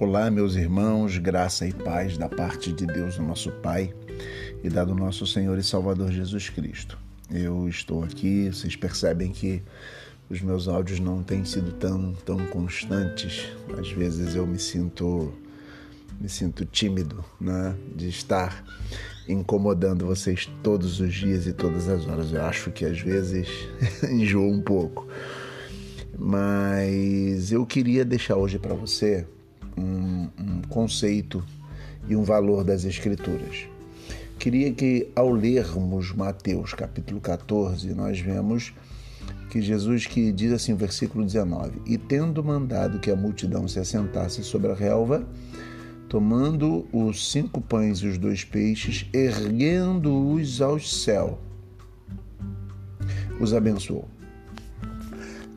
Olá, meus irmãos, graça e paz da parte de Deus, nosso Pai, e da do nosso Senhor e Salvador Jesus Cristo. Eu estou aqui, vocês percebem que os meus áudios não têm sido tão, tão constantes. Às vezes eu me sinto me sinto tímido, né, de estar incomodando vocês todos os dias e todas as horas. Eu acho que às vezes enjoa um pouco. Mas eu queria deixar hoje para você um, um conceito e um valor das Escrituras. Queria que, ao lermos Mateus capítulo 14, nós vemos que Jesus que diz assim, versículo 19: E tendo mandado que a multidão se assentasse sobre a relva, tomando os cinco pães e os dois peixes, erguendo-os ao céu, os abençoou.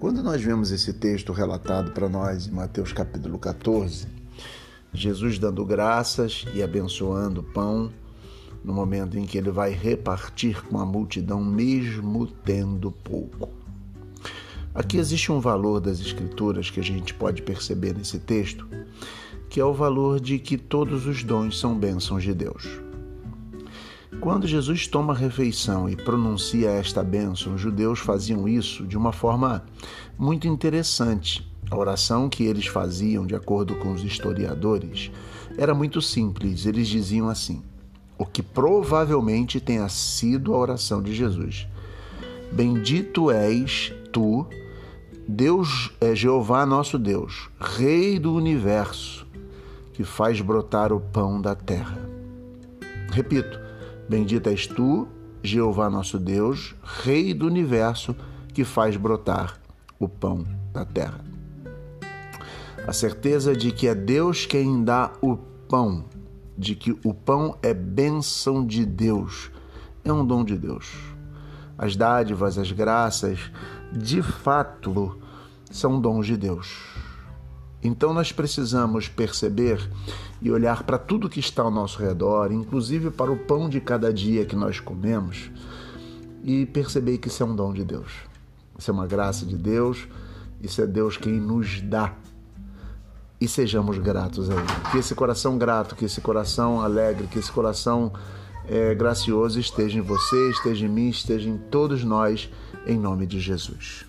Quando nós vemos esse texto relatado para nós em Mateus capítulo 14, Jesus dando graças e abençoando o pão, no momento em que ele vai repartir com a multidão, mesmo tendo pouco. Aqui existe um valor das Escrituras que a gente pode perceber nesse texto, que é o valor de que todos os dons são bênçãos de Deus. Quando Jesus toma refeição e pronuncia esta bênção, os judeus faziam isso de uma forma muito interessante. A oração que eles faziam, de acordo com os historiadores, era muito simples. Eles diziam assim: o que provavelmente tenha sido a oração de Jesus. Bendito és tu, Deus é Jeová nosso Deus, Rei do universo, que faz brotar o pão da terra. Repito, Bendito és tu, Jeová nosso Deus, Rei do universo, que faz brotar o pão da terra. A certeza de que é Deus quem dá o pão, de que o pão é bênção de Deus, é um dom de Deus. As dádivas, as graças, de fato, são dons de Deus. Então nós precisamos perceber e olhar para tudo que está ao nosso redor, inclusive para o pão de cada dia que nós comemos, e perceber que isso é um dom de Deus. Isso é uma graça de Deus, isso é Deus quem nos dá. E sejamos gratos a Ele. Que esse coração grato, que esse coração alegre, que esse coração é, gracioso esteja em você, esteja em mim, esteja em todos nós, em nome de Jesus.